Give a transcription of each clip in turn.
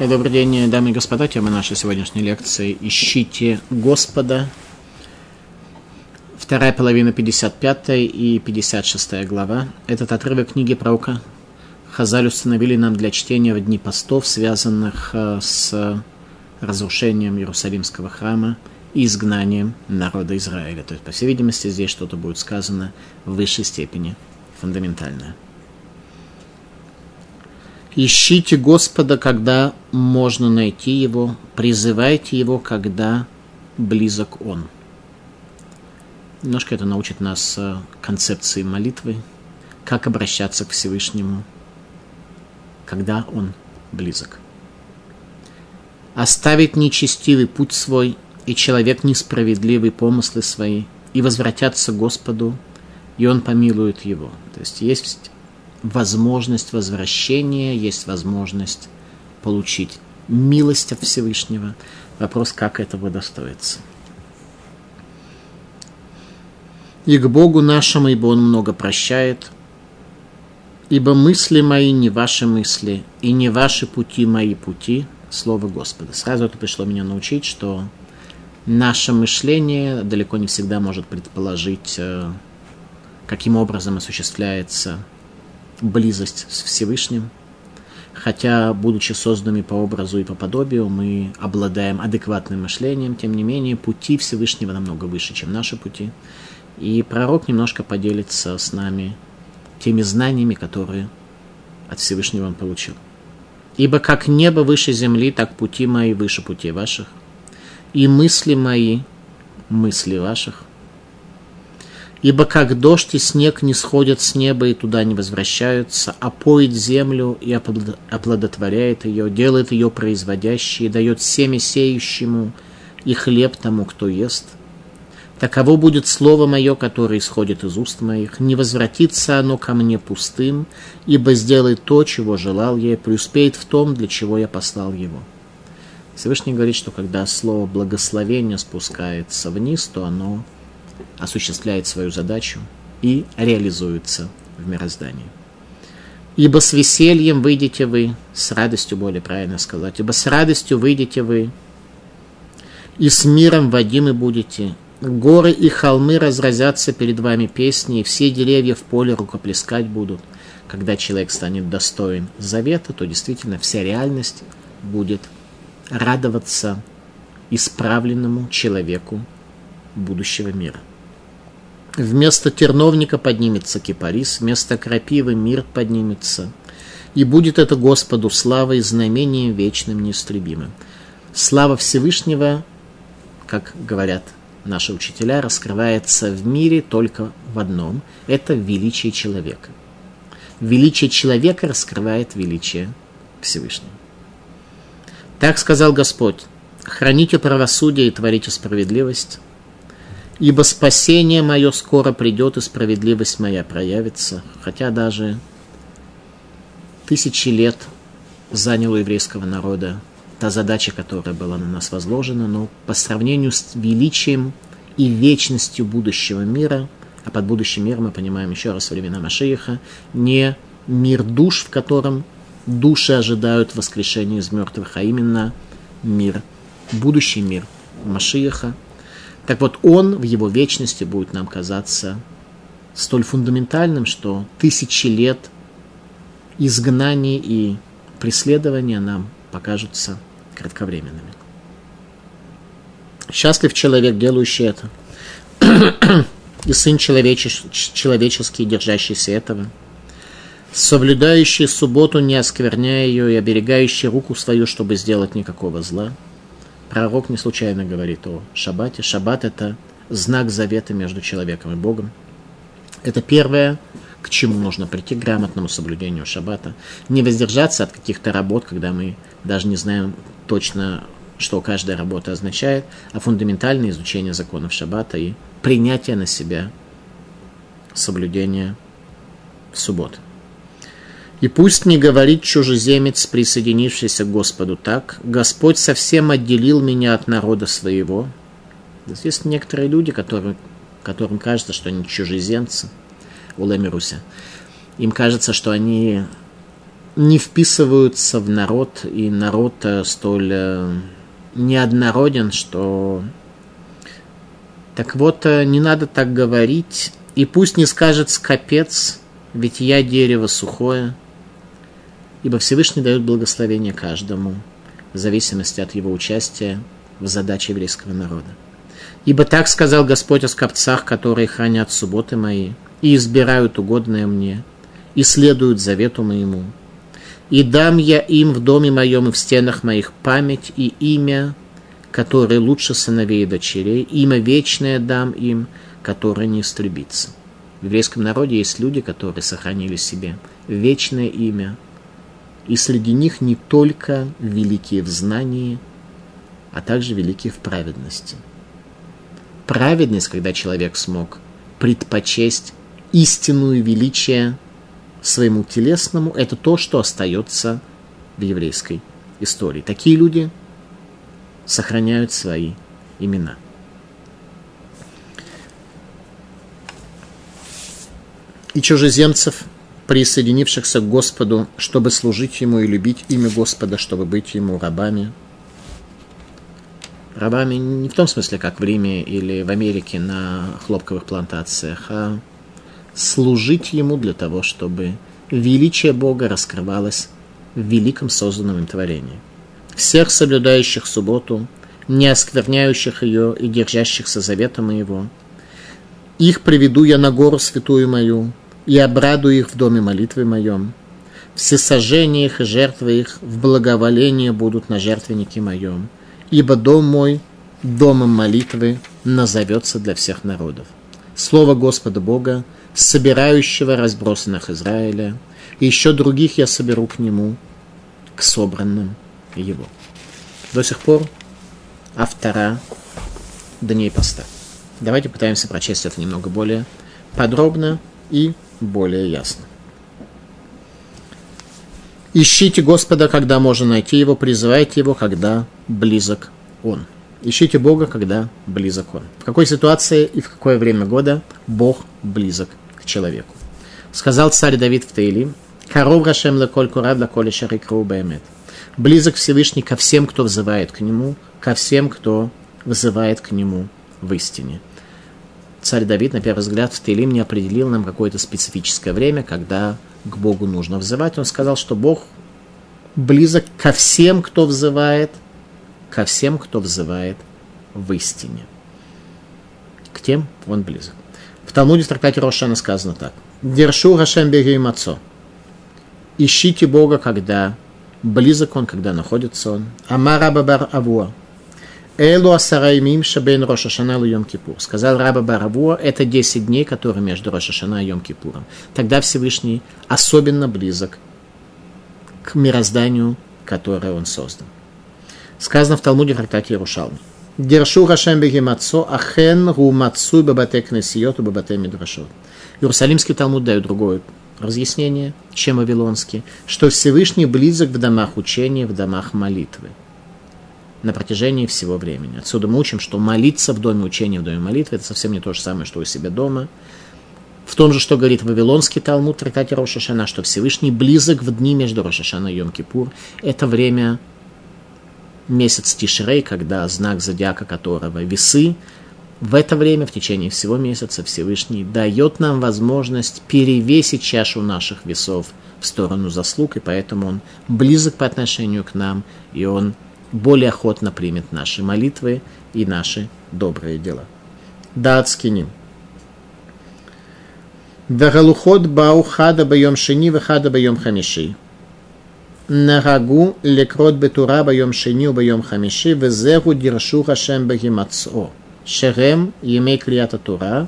Добрый день, дамы и господа. Тема нашей сегодняшней лекции «Ищите Господа». Вторая половина 55 и 56 глава. Этот отрывок книги пророка Хазаль установили нам для чтения в дни постов, связанных э, с разрушением Иерусалимского храма и изгнанием народа Израиля. То есть, по всей видимости, здесь что-то будет сказано в высшей степени фундаментальное. Ищите Господа, когда можно найти Его, призывайте Его, когда близок Он. Немножко это научит нас э, концепции молитвы, как обращаться к Всевышнему, когда Он близок. Оставить нечестивый путь свой и человек несправедливый помыслы свои, и возвратятся Господу, и Он помилует его. То есть есть возможность возвращения, есть возможность получить милость от Всевышнего. Вопрос, как этого достоится. И к Богу нашему, ибо Он много прощает, ибо мысли мои не ваши мысли, и не ваши пути мои пути, Слово Господа. Сразу это пришло меня научить, что наше мышление далеко не всегда может предположить, э, каким образом осуществляется близость с Всевышним. Хотя, будучи созданными по образу и по подобию, мы обладаем адекватным мышлением, тем не менее, пути Всевышнего намного выше, чем наши пути. И пророк немножко поделится с нами теми знаниями, которые от Всевышнего он получил. «Ибо как небо выше земли, так пути мои выше путей ваших, и мысли мои мысли ваших». Ибо как дождь и снег не сходят с неба и туда не возвращаются, а поет землю и оплодотворяет ее, делает ее производящей, дает семя сеющему и хлеб тому, кто ест. Таково будет слово мое, которое исходит из уст моих. Не возвратится оно ко мне пустым, ибо сделает то, чего желал я, и преуспеет в том, для чего я послал его. Всевышний говорит, что когда слово благословения спускается вниз, то оно осуществляет свою задачу и реализуется в мироздании. Ибо с весельем выйдете вы, с радостью более правильно сказать, ибо с радостью выйдете вы, и с миром водимы будете. Горы и холмы разразятся перед вами песни, и все деревья в поле рукоплескать будут. Когда человек станет достоин завета, то действительно вся реальность будет радоваться исправленному человеку будущего мира. Вместо терновника поднимется кипарис, вместо крапивы мир поднимется. И будет это Господу славой, знамением вечным, неистребимым. Слава Всевышнего, как говорят наши учителя, раскрывается в мире только в одном – это величие человека. Величие человека раскрывает величие Всевышнего. Так сказал Господь, храните правосудие и творите справедливость, Ибо спасение мое скоро придет, и справедливость моя проявится. Хотя даже тысячи лет заняла еврейского народа та задача, которая была на нас возложена, но по сравнению с величием и вечностью будущего мира, а под будущим миром мы понимаем еще раз времена Машииха, не мир душ, в котором души ожидают воскрешения из мертвых, а именно мир, будущий мир Машииха, так вот, он в его вечности будет нам казаться столь фундаментальным, что тысячи лет изгнания и преследования нам покажутся кратковременными. Счастлив человек, делающий это, и сын человеческий, держащийся этого, соблюдающий субботу, не оскверняя ее, и оберегающий руку свою, чтобы сделать никакого зла – Пророк не случайно говорит о шаббате. Шаббат – это знак завета между человеком и Богом. Это первое, к чему нужно прийти, к грамотному соблюдению шаббата. Не воздержаться от каких-то работ, когда мы даже не знаем точно, что каждая работа означает, а фундаментальное изучение законов шаббата и принятие на себя соблюдения в субботу. И пусть не говорит чужеземец, присоединившийся к Господу так, Господь совсем отделил меня от народа своего. Здесь некоторые люди, которые, которым кажется, что они чужеземцы у Лемируся. Им кажется, что они не вписываются в народ, и народ э, столь э, неоднороден, что... Так вот, э, не надо так говорить, и пусть не скажет скопец, ведь я дерево сухое, ибо Всевышний дает благословение каждому, в зависимости от его участия в задаче еврейского народа. Ибо так сказал Господь о скопцах, которые хранят субботы мои, и избирают угодное мне, и следуют завету моему. И дам я им в доме моем и в стенах моих память и имя, которое лучше сыновей и дочерей, имя вечное дам им, которое не истребится. В еврейском народе есть люди, которые сохранили себе вечное имя, и среди них не только великие в знании, а также великие в праведности. Праведность, когда человек смог предпочесть истинную величие своему телесному, это то, что остается в еврейской истории. Такие люди сохраняют свои имена. И чужеземцев, присоединившихся к Господу, чтобы служить Ему и любить имя Господа, чтобы быть Ему рабами. Рабами не в том смысле, как в Риме или в Америке на хлопковых плантациях, а служить Ему для того, чтобы величие Бога раскрывалось в великом созданном им творении. Всех соблюдающих субботу, не оскверняющих ее и держащихся завета моего, их приведу я на гору святую мою, и обрадую их в доме молитвы моем. Все сожжения их и жертвы их в благоволение будут на жертвеннике моем, ибо дом мой домом молитвы назовется для всех народов. Слово Господа Бога собирающего разбросанных Израиля, и еще других я соберу к нему, к собранным его. До сих пор автора дней поста. Давайте пытаемся прочесть это немного более подробно и более ясно. Ищите Господа, когда можно найти Его, призывайте Его, когда близок Он. Ищите Бога, когда близок Он. В какой ситуации и в какое время года Бог близок человеку. Сказал царь Давид в Таилим, «Коров Рашем леколь курав лаколе шарикру бэмет». Близок Всевышний ко всем, кто взывает к Нему, ко всем, кто вызывает к Нему в истине. Царь Давид, на первый взгляд, в Таилим не определил нам какое-то специфическое время, когда к Богу нужно взывать. Он сказал, что Бог близок ко всем, кто взывает, ко всем, кто взывает в истине. К тем он близок. В Талмуде в трактате Рошана сказано так. Дершу Рашем Мацо. Ищите Бога, когда близок Он, когда находится Он. Амар Абабар Авуа. Элу Асараймим Шабейн Роша Шана Йом Кипур. Сказал Раба Баравуа, это 10 дней, которые между Роша Шана и Йом Кипуром. Тогда Всевышний особенно близок к мирозданию, которое он создал. Сказано в Талмуде в трактате Ярушалми. Дершу Хашем Бегемацо, Ахен Румацу Бабате Кнесиот Бабате Мидрашот. Иерусалимский Талмуд дает другое разъяснение, чем Вавилонский, что Всевышний близок в домах учения, в домах молитвы на протяжении всего времени. Отсюда мы учим, что молиться в доме учения, в доме молитвы, это совсем не то же самое, что у себя дома. В том же, что говорит Вавилонский Талмуд, трактате Рошашана, что Всевышний близок в дни между Рошашана и Йом-Кипур. Это время месяц Тишрей, когда знак зодиака которого весы, в это время, в течение всего месяца, Всевышний дает нам возможность перевесить чашу наших весов в сторону заслуг, и поэтому он близок по отношению к нам, и он более охотно примет наши молитвы и наши добрые дела. Да, отскинем. Вегалухот бау хада байом шини вехада байом хамиши. נהגו לקרות בתורה ביום שני וביום חמישי, וזהו דירשו השם בהימצאו. שהם ימי קריאת התורה,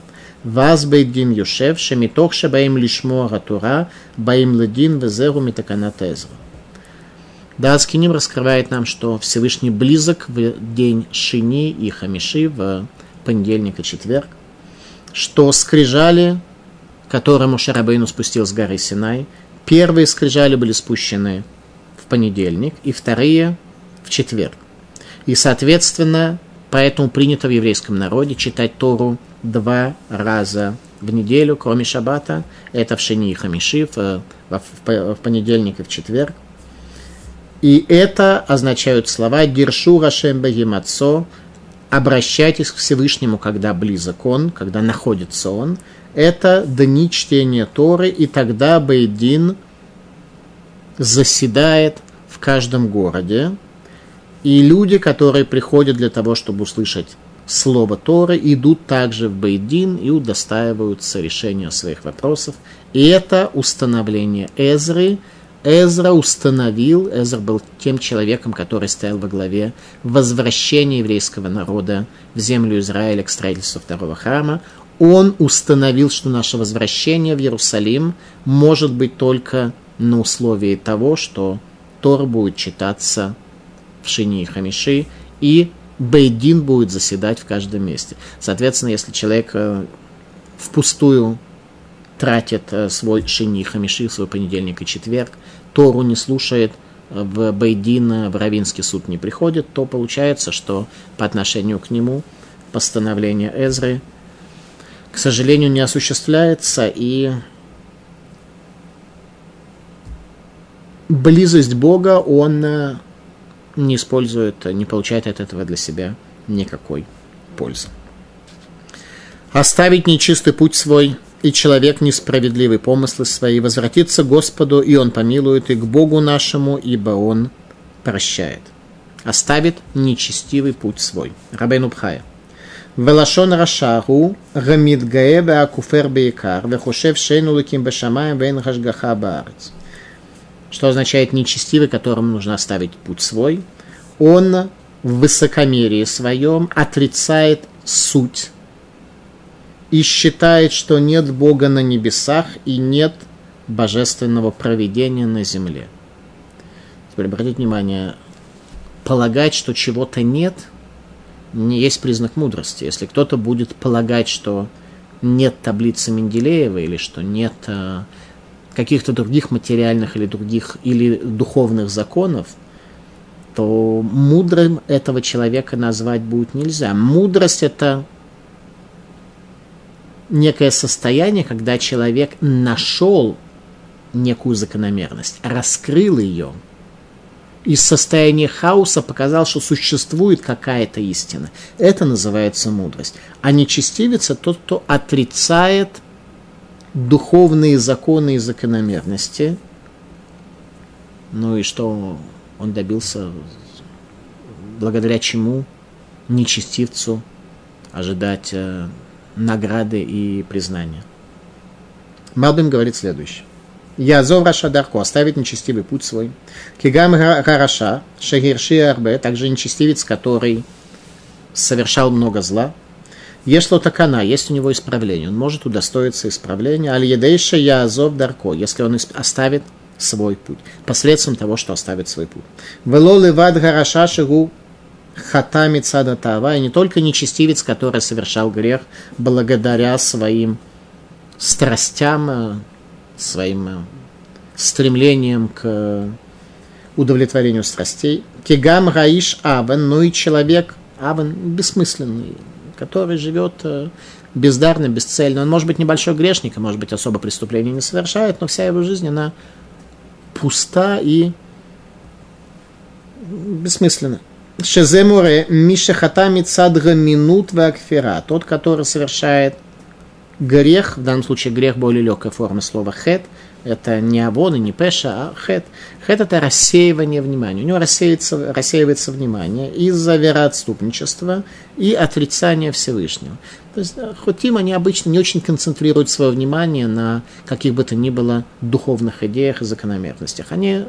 ואז בית דין יושב, שמתוך שבאים לשמוע התורה, באים לדין, וזהו מתקנת העזרה. Даскиним раскрывает нам, что Всевышний близок в день Шини и Хамиши, в понедельник и четверг, что скрижали, которые Мушарабейну спустил с горы Синай, первые скрижали были спущены в понедельник и вторые в четверг. И, соответственно, поэтому принято в еврейском народе читать Тору два раза в неделю, кроме шаббата. Это в Шини и Хамиши, в, в, в понедельник и в четверг. И это означают слова «Диршу Рашем Багимацо», обращайтесь к Всевышнему, когда близок Он, когда находится Он. Это дни чтения Торы, и тогда Бейдин заседает в каждом городе. И люди, которые приходят для того, чтобы услышать слово Торы, идут также в Бейдин и удостаиваются решения своих вопросов. И это установление Эзры – Эзра установил, Эзра был тем человеком, который стоял во главе возвращения еврейского народа в землю Израиля к строительству второго храма. Он установил, что наше возвращение в Иерусалим может быть только на условии того, что Тор будет читаться в Шини и Хамиши, и Бейдин будет заседать в каждом месте. Соответственно, если человек э, впустую тратит э, свой шини хамиши, свой понедельник и четверг, Тору не слушает, э, в Бейдин, в Равинский суд не приходит, то получается, что по отношению к нему постановление Эзры, к сожалению, не осуществляется, и близость Бога он э, не использует, не получает от этого для себя никакой пользы. Оставить нечистый путь свой и человек несправедливый помыслы свои, возвратится к Господу, и Он помилует, и к Богу нашему, ибо Он прощает. Оставит нечестивый путь свой. Рабейн нубхая. Велашон Рашару, Рамидгае Беакуфер Беикар, Вехушев Шейну Луким Бешамаем Вейн Хашгаха Баарец. Что означает нечестивый, которому нужно оставить путь свой? Он в высокомерии своем отрицает суть и считает, что нет Бога на небесах и нет божественного проведения на земле. Теперь обратите внимание, полагать, что чего-то нет, не есть признак мудрости. Если кто-то будет полагать, что нет таблицы Менделеева или что нет э, каких-то других материальных или других или духовных законов, то мудрым этого человека назвать будет нельзя. Мудрость это некое состояние, когда человек нашел некую закономерность, раскрыл ее, из состояния хаоса показал, что существует какая-то истина. Это называется мудрость. А нечестивец – тот, кто отрицает духовные законы и закономерности. Ну и что он добился, благодаря чему нечестивцу ожидать э, награды и признания. Малбим говорит следующее. Я зов Раша Дарко, оставить нечестивый путь свой. Кигам Гараша, Шагирши Арбе, также нечестивец, который совершал много зла. Ешло такана, есть у него исправление, он может удостоиться исправления. Аль едейша я азов дарко, если он оставит свой путь, последствием того, что оставит свой путь. Вело левад гараша шигу хатами цада тава, и не только нечестивец, который совершал грех благодаря своим страстям, э, своим э, стремлением к удовлетворению страстей. Кигам раиш авен, ну и человек авен бессмысленный, который живет э, бездарно, бесцельно. Он может быть небольшой грешник, а может быть особо преступлений не совершает, но вся его жизнь, она пуста и бессмысленна. Шеземуре Мишахата Мицадга Минут Вакфера, тот, который совершает грех, в данном случае грех более легкая форма слова хет, это не авон не пеша, а хет. Хет это рассеивание внимания. У него рассеивается, рассеивается внимание из-за вероотступничества и отрицания Всевышнего. То есть хотим они обычно не очень концентрируют свое внимание на каких бы то ни было духовных идеях и закономерностях. Они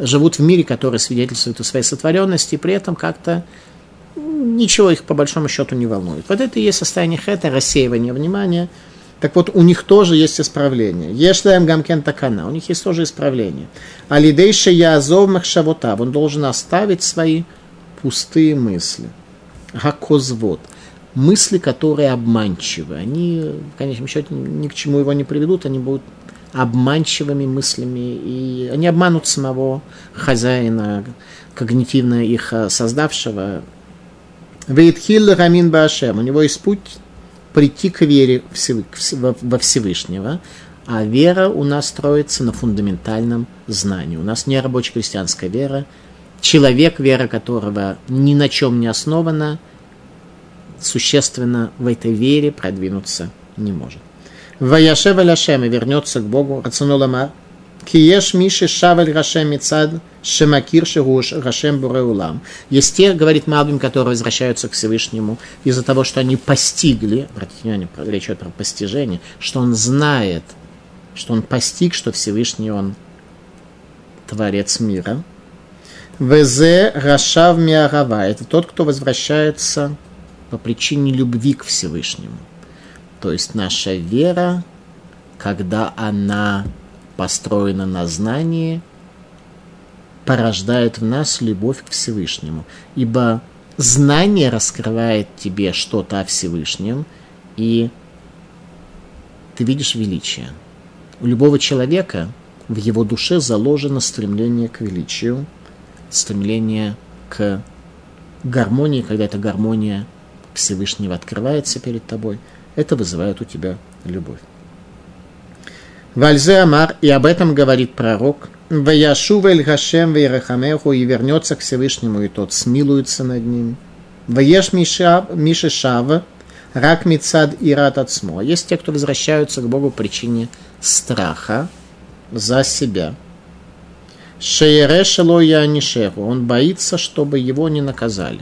живут в мире, который свидетельствует о своей сотворенности, и при этом как-то ничего их по большому счету не волнует. Вот это и есть состояние хэта, рассеивание внимания. Так вот, у них тоже есть исправление. Ешлаем гамкен такана, у них есть тоже исправление. Алидейша язов махшавотав, он должен оставить свои пустые мысли. Гакозвод. Мысли, которые обманчивы. Они, в конечном счете, ни к чему его не приведут, они будут обманчивыми мыслями, и они обманут самого хозяина, когнитивно их э, создавшего. Вейтхил Рамин Башем, у него есть путь прийти к вере во Всевышнего, а вера у нас строится на фундаментальном знании. У нас не рабочая крестьянская вера, человек, вера которого ни на чем не основана, существенно в этой вере продвинуться не может. Ваяшев Аляшем и вернется к Богу, Рацануламар, Киеш Миши Шаваль Рашем Мицад Шемакир Шигуш Рашем Буреулам. Есть те, говорит Малбим, которые возвращаются к Всевышнему из-за того, что они постигли, обратите внимание, речь идет про постижение, что он знает, что он постиг, что Всевышний он Творец мира. Везе Рашав Миарава. Это тот, кто возвращается по причине любви к Всевышнему. То есть наша вера, когда она построена на знании, порождает в нас любовь к Всевышнему. Ибо знание раскрывает тебе что-то о Всевышнем, и ты видишь величие. У любого человека в его душе заложено стремление к величию, стремление к гармонии, когда эта гармония Всевышнего открывается перед тобой, это вызывает у тебя любовь. Вальзе Амар, и об этом говорит пророк, Ваяшув эль Хашем вейрахамеху, и вернется к Всевышнему, и тот смилуется над ним. Ваеш Мишешав, рак мицад и рат отсмо. Есть те, кто возвращаются к Богу по причине страха за себя. Шеерешело я Он боится, чтобы его не наказали.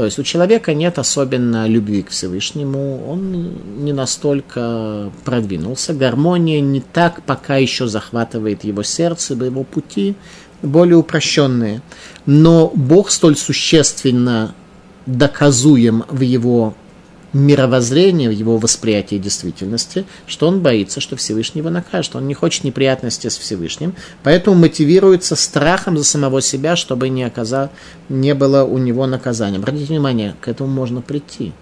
То есть у человека нет особенно любви к Всевышнему, он не настолько продвинулся, гармония не так пока еще захватывает его сердце, его пути более упрощенные. Но Бог столь существенно доказуем в его мировоззрение, в его восприятии действительности, что он боится, что Всевышний его накажет. Он не хочет неприятности с Всевышним, поэтому мотивируется страхом за самого себя, чтобы не, оказал, не было у него наказания. Обратите внимание, к этому можно прийти.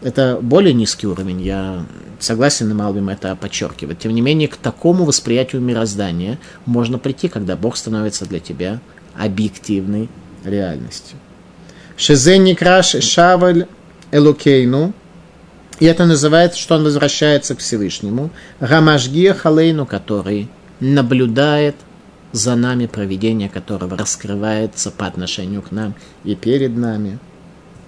Это более низкий уровень, я согласен, и Малбим это подчеркивает. Тем не менее, к такому восприятию мироздания можно прийти, когда Бог становится для тебя объективной реальностью. Шезен краш шаваль Элукейну, и это называется, что он возвращается к Всевышнему, Рамашгия Халейну, который наблюдает за нами, проведение которого раскрывается по отношению к нам и перед нами.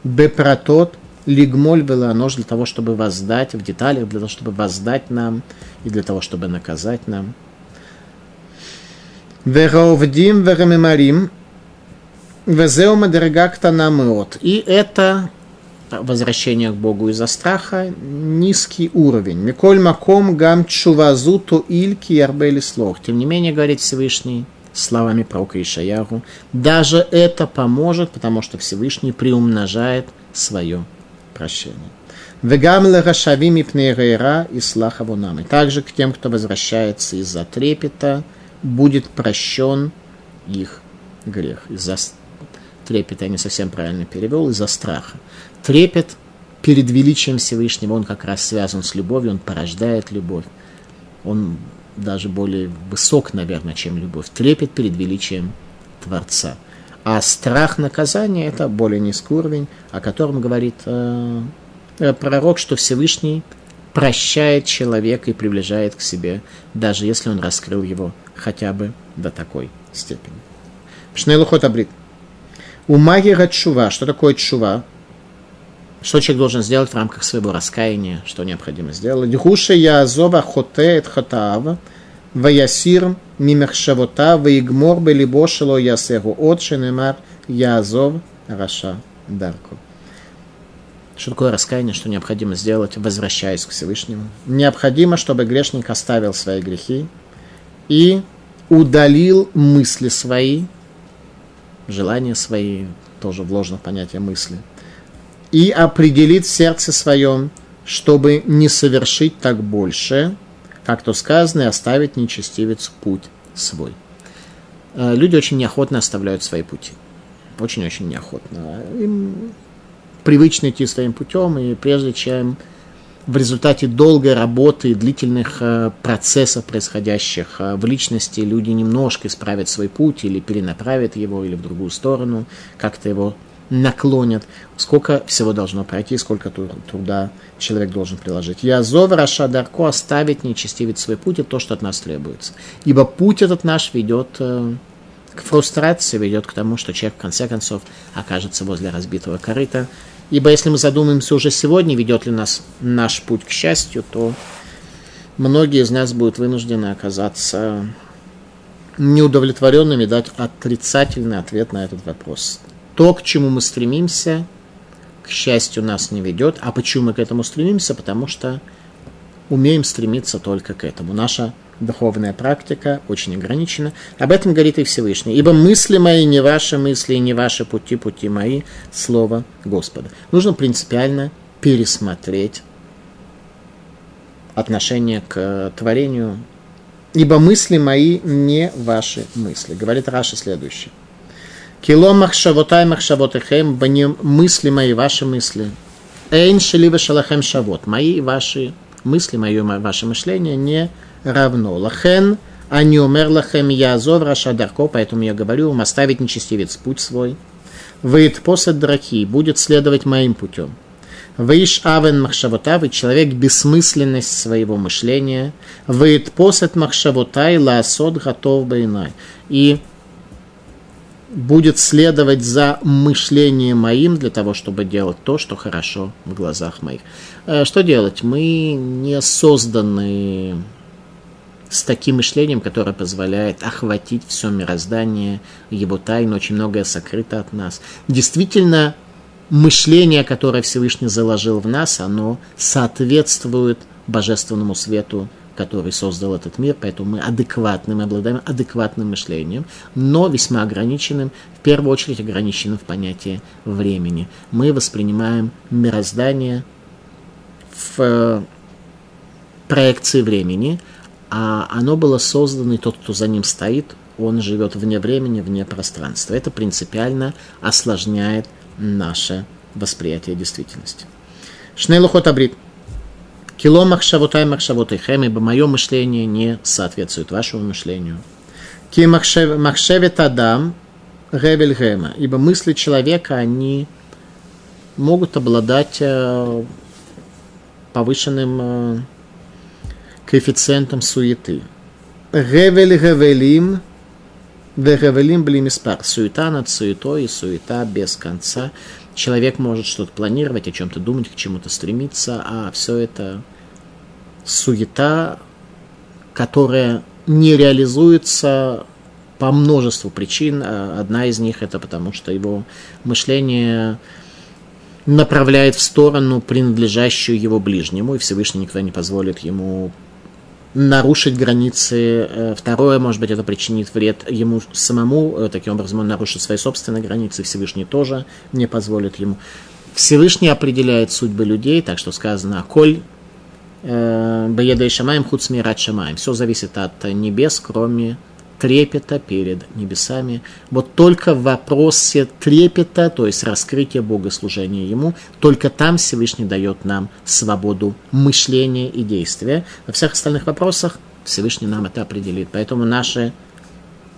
Бепротот, лигмоль было оно для того, чтобы воздать в деталях, для того, чтобы воздать нам и для того, чтобы наказать нам. Веровдим верамимарим, везеума дерегакта намеот. И это возвращения к Богу из-за страха, низкий уровень. Миколь маком гам чувазуту ильки ярбели слог. Тем не менее, говорит Всевышний словами пророка Ишаяру, даже это поможет, потому что Всевышний приумножает свое прощение. Вегам лерашавим и пнейрейра и слахавунам. И также к тем, кто возвращается из-за трепета, будет прощен их грех. Из-за трепета я не совсем правильно перевел, из-за страха трепет перед величием Всевышнего, он как раз связан с любовью, он порождает любовь. Он даже более высок, наверное, чем любовь. Трепет перед величием Творца. А страх наказания – это более низкий уровень, о котором говорит э, э, пророк, что Всевышний прощает человека и приближает к себе, даже если он раскрыл его хотя бы до такой степени. Шнейлухот абрит. У магии чува. Что такое чува? Что человек должен сделать в рамках своего раскаяния, что необходимо сделать? Гуша я азова хоте эт хатаав, ваясир мимехшавота, ваигмор белибо шело ясегу, от шенемар я азов раша дарку. Что такое раскаяние, что необходимо сделать, возвращаясь к Всевышнему? Необходимо, чтобы грешник оставил свои грехи и удалил мысли свои, желания свои, тоже вложено понятие мысли – и определит в сердце своем, чтобы не совершить так больше, как то сказано, и оставить нечестивец путь свой. Э, люди очень неохотно оставляют свои пути. Очень-очень неохотно. Им привычно идти своим путем, и прежде чем в результате долгой работы и длительных э, процессов, происходящих э, в личности, люди немножко исправят свой путь или перенаправят его, или в другую сторону, как-то его наклонят, сколько всего должно пройти, сколько труда человек должен приложить. Я зов Раша Дарко оставить нечестивить свой путь и то, что от нас требуется. Ибо путь этот наш ведет э, к фрустрации, ведет к тому, что человек в конце концов окажется возле разбитого корыта. Ибо если мы задумаемся уже сегодня, ведет ли нас наш путь к счастью, то многие из нас будут вынуждены оказаться неудовлетворенными, дать отрицательный ответ на этот вопрос то, к чему мы стремимся, к счастью, нас не ведет. А почему мы к этому стремимся? Потому что умеем стремиться только к этому. Наша духовная практика очень ограничена. Об этом говорит и Всевышний. «Ибо мысли мои не ваши мысли, и не ваши пути, пути мои, слово Господа». Нужно принципиально пересмотреть отношение к творению. «Ибо мысли мои не ваши мысли». Говорит Раша следующее. Кило махшавотай махшавотехем, баним мысли мои, ваши мысли. Эйн шелива шалахем шавот. Мои и ваши мысли, мое ваше мышление не равно. Лахен, а не умер лахем я зов раша дарко, поэтому я говорю вам оставить нечестивец путь свой. Выйд посад драки, будет следовать моим путем. Выиш авен махшавотав, и человек бессмысленность своего мышления. Выйд посад махшавотай лаасот готов байнай. И будет следовать за мышлением моим для того, чтобы делать то, что хорошо в глазах моих. Э, что делать? Мы не созданы с таким мышлением, которое позволяет охватить все мироздание, его тайну, очень многое сокрыто от нас. Действительно, мышление, которое Всевышний заложил в нас, оно соответствует божественному свету который создал этот мир, поэтому мы адекватны, мы обладаем адекватным мышлением, но весьма ограниченным, в первую очередь ограниченным в понятии времени. Мы воспринимаем мироздание в э, проекции времени, а оно было создано, и тот, кто за ним стоит, он живет вне времени, вне пространства. Это принципиально осложняет наше восприятие действительности. Шнейлухот Абрит – Кило махшавотай махшавотай хэм, ибо мое мышление не соответствует вашему мышлению. Ки махшевет адам гевель гэма, ибо мысли человека, они могут обладать э, повышенным э, коэффициентом суеты. Гевель гевелим Вегавелим блимиспар. Суета над суетой и суета без конца. Человек может что-то планировать, о чем-то думать, к чему-то стремиться, а все это суета, которая не реализуется по множеству причин. Одна из них это потому, что его мышление направляет в сторону, принадлежащую его ближнему, и Всевышний никто не позволит ему нарушить границы. Э, второе, может быть, это причинит вред ему самому. Э, таким образом, он нарушит свои собственные границы. Всевышний тоже не позволит ему. Всевышний определяет судьбы людей, так что сказано, коль э, Баеда и Шамаем Хуцмират Шамаем. Все зависит от небес, кроме трепета перед небесами. Вот только в вопросе трепета, то есть раскрытия богослужения Ему, только там Всевышний дает нам свободу мышления и действия. Во всех остальных вопросах Всевышний нам это определит. Поэтому наше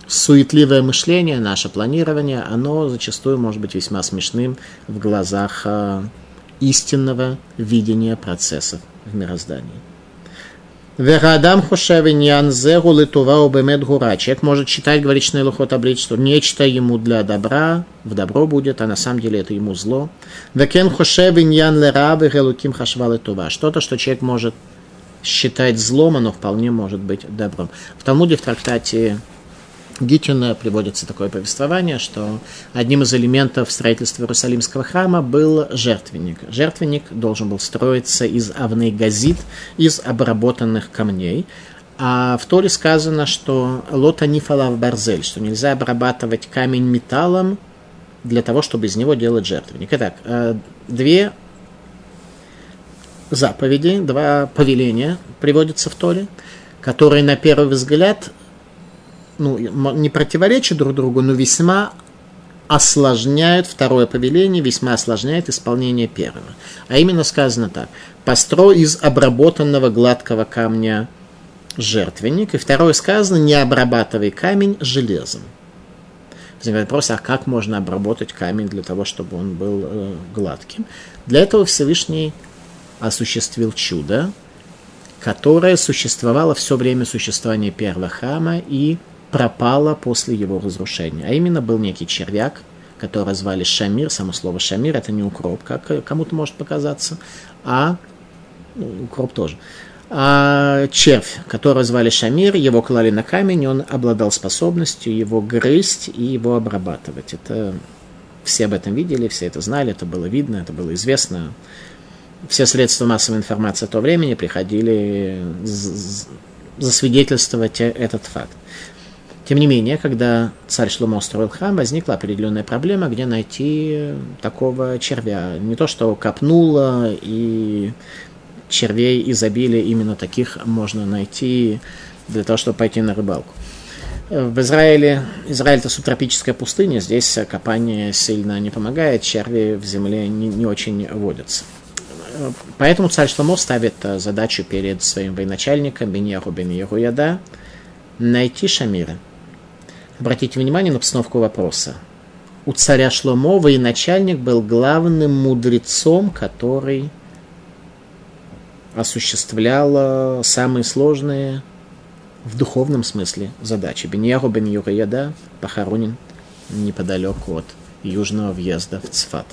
суетливое мышление, наше планирование, оно зачастую может быть весьма смешным в глазах э, истинного видения процессов в мироздании. Верадам хошев иньян зеру литува убемет гура. Человек может считать, говорит Шнейлухот Абрит, что нечто ему для добра, в добро будет, а на самом деле это ему зло. Векен хошев иньян лера вегелуким хашва литува. Что-то, что человек может считать злом, оно вполне может быть добром. В Талмуде в трактате Гитюна приводится такое повествование, что одним из элементов строительства Иерусалимского храма был жертвенник. Жертвенник должен был строиться из авны газит, из обработанных камней. А в Торе сказано, что лота нифалав барзель, что нельзя обрабатывать камень металлом для того, чтобы из него делать жертвенник. Итак, э, две заповеди, два повеления приводятся в Торе, которые на первый взгляд ну, не противоречат друг другу, но весьма осложняют второе повеление, весьма осложняет исполнение первого. А именно сказано так. Построй из обработанного гладкого камня жертвенник. И второе сказано, не обрабатывай камень железом. Возникает вопрос, а как можно обработать камень для того, чтобы он был э, гладким? Для этого Всевышний осуществил чудо, которое существовало все время существования первого храма и пропало после его разрушения. А именно был некий червяк, которого звали Шамир. Само слово Шамир это не укроп, как кому-то может показаться, а ну, укроп тоже. А червь, которого звали Шамир, его клали на камень, он обладал способностью его грызть и его обрабатывать. Это все об этом видели, все это знали, это было видно, это было известно. Все средства массовой информации того времени приходили засвидетельствовать этот факт. Тем не менее, когда царь Шломо строил храм, возникла определенная проблема, где найти такого червя. Не то, что копнуло, и червей изобилия именно таких можно найти для того, чтобы пойти на рыбалку. В Израиле, Израиль это субтропическая пустыня, здесь копание сильно не помогает, черви в земле не, не очень водятся. Поэтому царь Шломо ставит задачу перед своим военачальником Беньяху бен Яда найти Шамира – Обратите внимание на постановку вопроса. У царя Шломо военачальник был главным мудрецом, который осуществлял самые сложные в духовном смысле задачи. Беньяру бен Юрияда похоронен неподалеку от южного въезда в Цфат.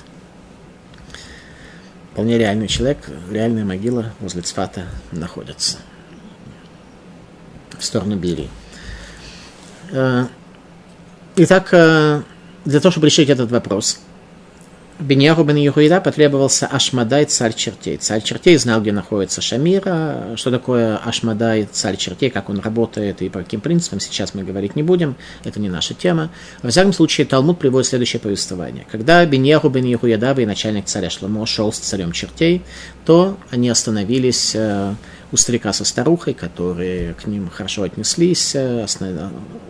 Вполне реальный человек, реальная могила возле Цфата находится. В сторону Берии. Итак, э, для того, чтобы решить этот вопрос, Беньяху бен Юхуида потребовался Ашмадай, царь чертей. Царь чертей знал, где находится Шамира, что такое Ашмадай, царь чертей, как он работает и по каким принципам, сейчас мы говорить не будем, это не наша тема. Во всяком случае, Талмуд приводит следующее повествование. Когда Беньяху бен Юхуида начальник царя Шломо шел с царем чертей, то они остановились э, у старика со старухой, которые к ним хорошо отнеслись, э,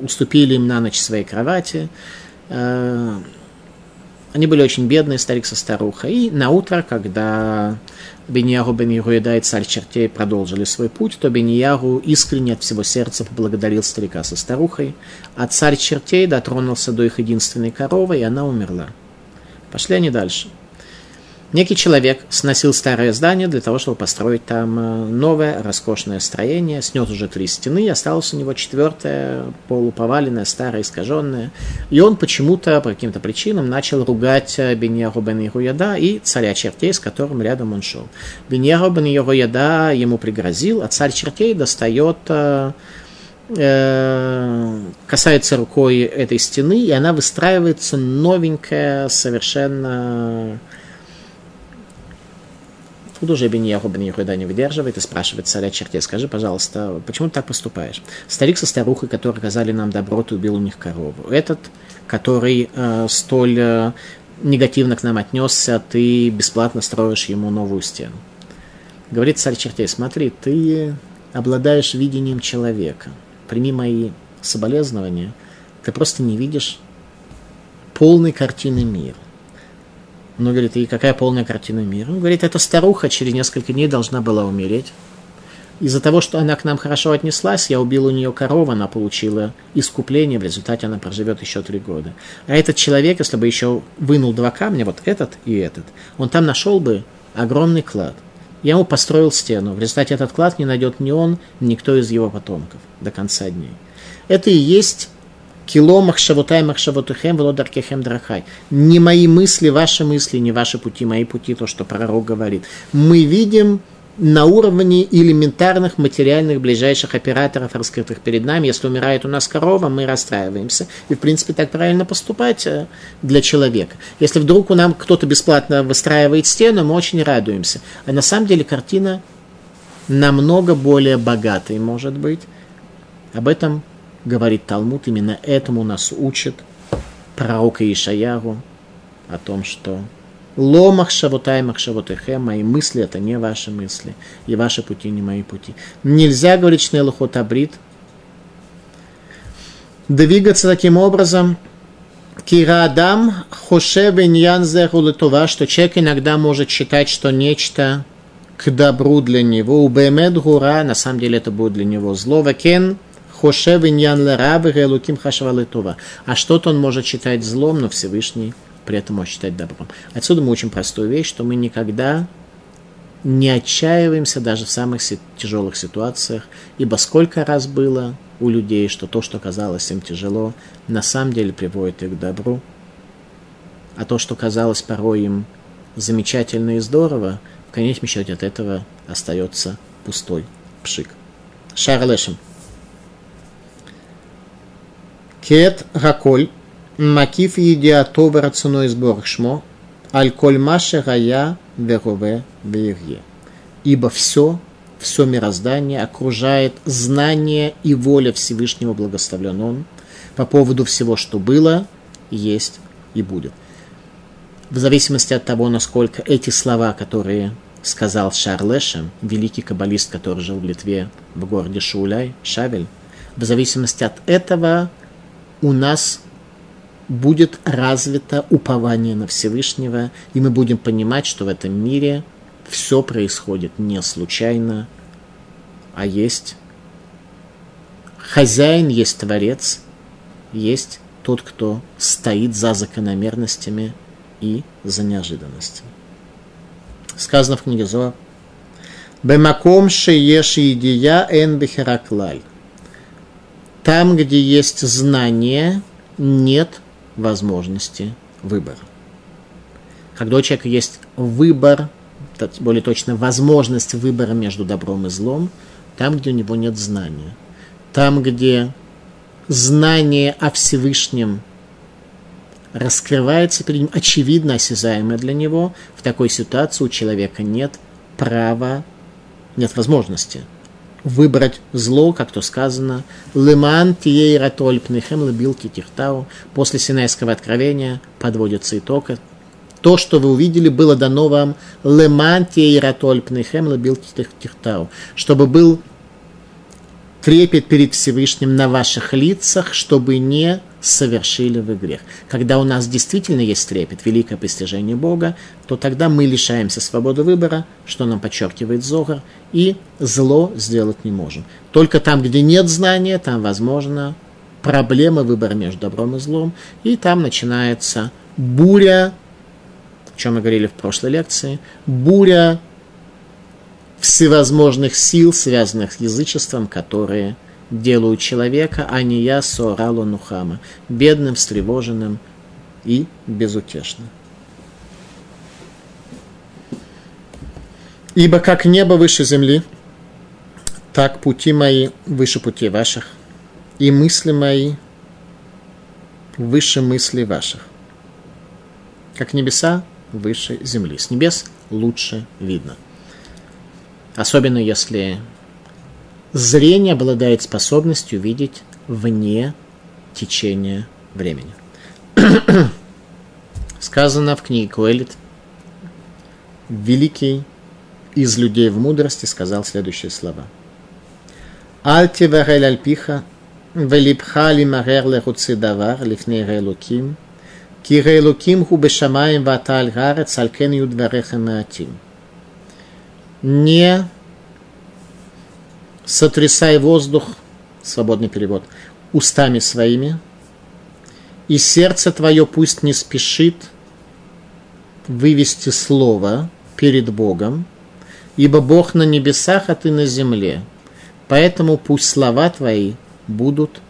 уступили им на ночь своей кровати, они были очень бедные, старик со старухой. И на утро, когда Беньяру бен Ируида и царь чертей продолжили свой путь, то Беньяру искренне от всего сердца поблагодарил старика со старухой, а царь чертей дотронулся до их единственной коровы, и она умерла. Пошли они дальше – Некий человек сносил старое здание для того, чтобы построить там э, новое роскошное строение, снес уже три стены, и осталось у него четвертое, полуповаленное, старое, искаженное. И он почему-то, по каким-то причинам, начал ругать э, Беньяру бен Ируяда и царя чертей, с которым рядом он шел. Беньяру бен Ируяда ему пригрозил, а царь чертей достает э, касается рукой этой стены, и она выстраивается новенькая, совершенно Тут уже Беньяху Бен Ехуда не выдерживает и спрашивает царя черте, скажи, пожалуйста, почему ты так поступаешь? Старик со старухой, которые оказали нам добро, ты убил у них корову. Этот, который э, столь э, негативно к нам отнесся, ты бесплатно строишь ему новую стену. Говорит царь чертей, смотри, ты обладаешь видением человека. Прими мои соболезнования. Ты просто не видишь полной картины мира. Он говорит, и какая полная картина мира? Он говорит, эта старуха через несколько дней должна была умереть. Из-за того, что она к нам хорошо отнеслась, я убил у нее корову, она получила искупление, в результате она проживет еще три года. А этот человек, если бы еще вынул два камня, вот этот и этот, он там нашел бы огромный клад. Я ему построил стену. В результате этот клад не найдет ни он, ни никто из его потомков до конца дней. Это и есть Кило махшавутай махшавутухем велодаркехем драхай. Не мои мысли, ваши мысли, не ваши пути, мои пути, то, что пророк говорит. Мы видим на уровне элементарных материальных ближайших операторов, раскрытых перед нами. Если умирает у нас корова, мы расстраиваемся. И, в принципе, так правильно поступать э, для человека. Если вдруг у нам кто-то бесплатно выстраивает стену, мы очень радуемся. А на самом деле картина намного более богатой, может быть. Об этом говорит Талмуд, именно этому нас учит пророк Ишаяру о том, что Ло махшавутай махшавутехе, мои мысли это не ваши мысли, и ваши пути не мои пути. Нельзя говорить шнелухот абрит, двигаться таким образом, Кира Адам хошев иньян зехулетова, что человек иногда может считать, что нечто к добру для него, у Бемед Гура, на самом деле это будет для него зло, Вакен Хошев иньян гелуким хашвалытова. А что-то он может считать злом, но Всевышний при этом может считать добром. Отсюда мы учим простую вещь, что мы никогда не отчаиваемся даже в самых тяжелых ситуациях, ибо сколько раз было у людей, что то, что казалось им тяжело, на самом деле приводит их к добру, а то, что казалось порой им замечательно и здорово, в конечном счете от этого остается пустой пшик. Шарлешем. Кет гаколь макиф едиатова рацуной сбор шмо аль коль маше гая верове верье. Ибо все, все мироздание окружает знание и воля Всевышнего благословлен Он по поводу всего, что было, есть и будет. В зависимости от того, насколько эти слова, которые сказал Шарлешем, великий каббалист, который жил в Литве, в городе Шауляй, Шавель, в зависимости от этого у нас будет развито упование на Всевышнего, и мы будем понимать, что в этом мире все происходит не случайно, а есть хозяин, есть творец, есть тот, кто стоит за закономерностями и за неожиданностями. Сказано в книге Зоа. Бемаком шееш идия эн бехераклаль. Там, где есть знание, нет возможности выбора. Когда у человека есть выбор, более точно возможность выбора между добром и злом, там, где у него нет знания. Там, где знание о Всевышнем раскрывается перед ним, очевидно осязаемое для него, в такой ситуации у человека нет права, нет возможности выбрать зло, как то сказано, «Леман тией ратоль пнехем лебилки тихтау». После Синайского откровения подводится итог. То, что вы увидели, было дано вам «Леман тией ратоль пнехем лебилки тихтау», чтобы был трепет перед Всевышним на ваших лицах, чтобы не совершили вы грех. Когда у нас действительно есть трепет, великое постижение Бога, то тогда мы лишаемся свободы выбора, что нам подчеркивает Зогар, и зло сделать не можем. Только там, где нет знания, там возможно проблема выбора между добром и злом, и там начинается буря, о чем мы говорили в прошлой лекции, буря всевозможных сил, связанных с язычеством, которые делают человека, а не я соралу нухама, бедным, встревоженным и безутешным. Ибо как небо выше земли, так пути мои выше путей ваших, и мысли мои выше мыслей ваших. Как небеса выше земли. С небес лучше видно – Особенно если зрение обладает способностью видеть вне течения времени. Сказано в книге Куэлит, великий из людей в мудрости сказал следующие слова. Альти варель альпиха, велипха лимарер лехуци давар, лифней рейлуким, ки рейлуким ху бешамаем ваталь гарец, алькен юдварехем маатим не сотрясай воздух, свободный перевод, устами своими, и сердце твое пусть не спешит вывести слово перед Богом, ибо Бог на небесах, а ты на земле. Поэтому пусть слова твои будут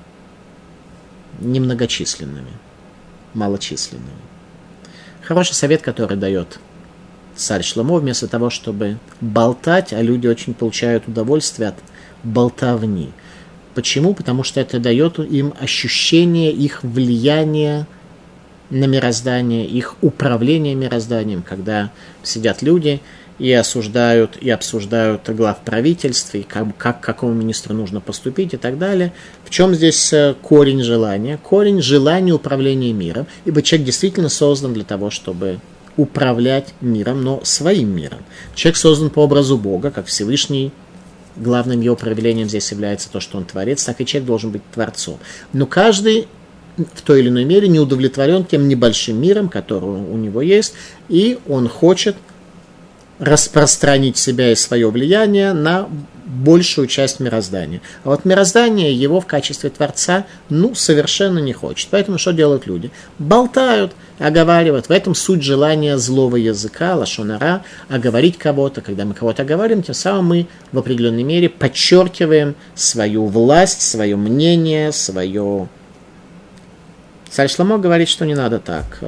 немногочисленными, малочисленными. Хороший совет, который дает царь Шломо, вместо того, чтобы болтать, а люди очень получают удовольствие от болтовни. Почему? Потому что это дает им ощущение их влияния на мироздание, их управление мирозданием, когда сидят люди и осуждают, и обсуждают глав правительства, и как, как какому министру нужно поступить и так далее. В чем здесь э, корень желания? Корень желания управления миром, ибо человек действительно создан для того, чтобы управлять миром, но своим миром. Человек создан по образу Бога, как Всевышний. Главным его проявлением здесь является то, что он творец, так и человек должен быть творцом. Но каждый в той или иной мере не удовлетворен тем небольшим миром, который у него есть, и он хочет распространить себя и свое влияние на большую часть мироздания. А вот мироздание его в качестве Творца, ну, совершенно не хочет. Поэтому что делают люди? Болтают, оговаривают. В этом суть желания злого языка, лашонара, оговорить кого-то. Когда мы кого-то оговариваем, тем самым мы в определенной мере подчеркиваем свою власть, свое мнение, свое Царь Шломо говорит, что не надо так.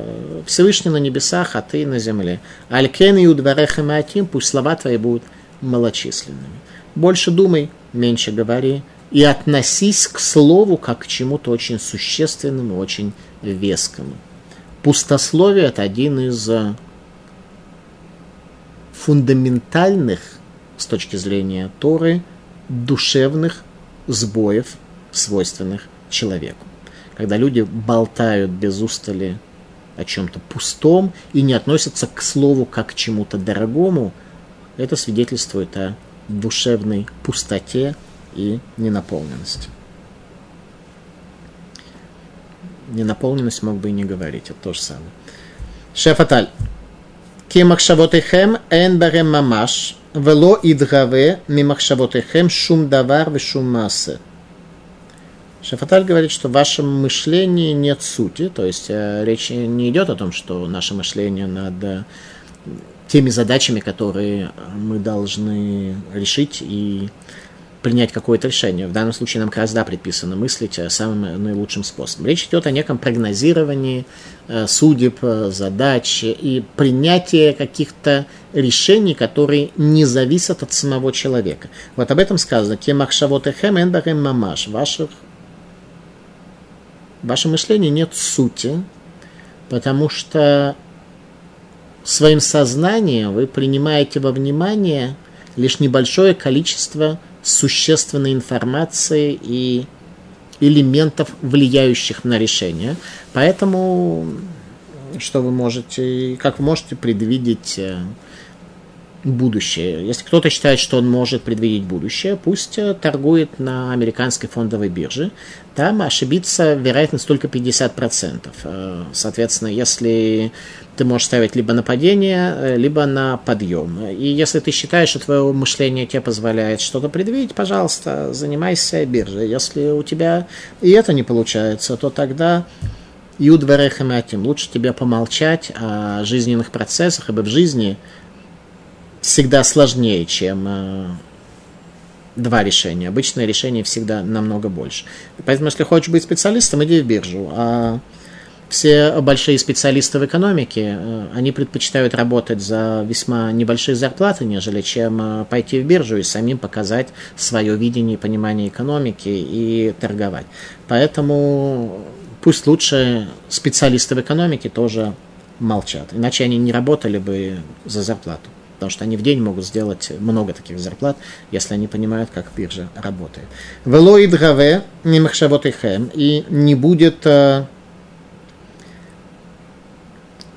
Всевышний на небесах, а ты на земле. Алькен и удварехаматим, пусть слова твои будут малочисленными. Больше думай, меньше говори. И относись к слову как к чему-то очень существенному, очень вескому. Пустословие – это один из э, фундаментальных, с точки зрения Торы, душевных сбоев, свойственных человеку когда люди болтают без устали о чем-то пустом и не относятся к слову как к чему-то дорогому, это свидетельствует о душевной пустоте и ненаполненности. Ненаполненность мог бы и не говорить, это то же самое. Шефаталь. Кемахшавотехем эн мамаш, вело идгаве мимахшавотехем шум давар вешум массе. Шафаталь говорит, что в вашем мышлении нет сути, то есть э, речь не идет о том, что наше мышление надо э, теми задачами, которые мы должны решить и принять какое-то решение. В данном случае нам как раз да предписано мыслить э, самым наилучшим способом. Речь идет о неком прогнозировании судеб, задач и принятии каких-то решений, которые не зависят от самого человека. Вот об этом сказано. Кемахшавот эхем энбахем мамаш. Ваших в вашем мышлении нет сути, потому что своим сознанием вы принимаете во внимание лишь небольшое количество существенной информации и элементов, влияющих на решение. Поэтому что вы можете, как вы можете предвидеть э, будущее. Если кто-то считает, что он может предвидеть будущее, пусть э, торгует на американской фондовой бирже. Там ошибиться вероятность только 50%. Э, соответственно, если ты можешь ставить либо на падение, э, либо на подъем. И если ты считаешь, что твое мышление тебе позволяет что-то предвидеть, пожалуйста, занимайся биржей. Если у тебя и это не получается, то тогда Юд Лучше тебе помолчать о жизненных процессах, ибо в жизни всегда сложнее, чем э, два решения. Обычное решение всегда намного больше. Поэтому, если хочешь быть специалистом, иди в биржу. А все большие специалисты в экономике, э, они предпочитают работать за весьма небольшие зарплаты, нежели чем э, пойти в биржу и самим показать свое видение и понимание экономики и торговать. Поэтому пусть лучше специалисты в экономике тоже молчат, иначе они не работали бы за зарплату потому что они в день могут сделать много таких зарплат, если они понимают, как биржа работает. Велоид гаве мимахшавотихем, и не будет э,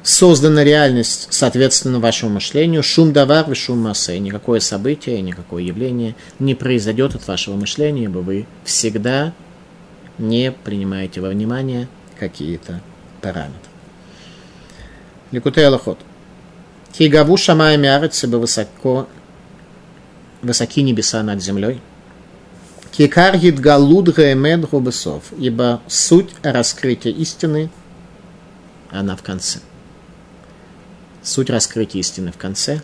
создана реальность, соответственно, вашему мышлению, шум давар и шум массы, никакое событие, никакое явление не произойдет от вашего мышления, ибо вы всегда не принимаете во внимание какие-то параметры. Ликутей Аллахот. Хигаву шамая мярец, ибо высоко, высоки небеса над землей. Кикар гидгалуд гаэмед губесов, ибо суть раскрытия истины, она в конце. Суть раскрытия истины в конце.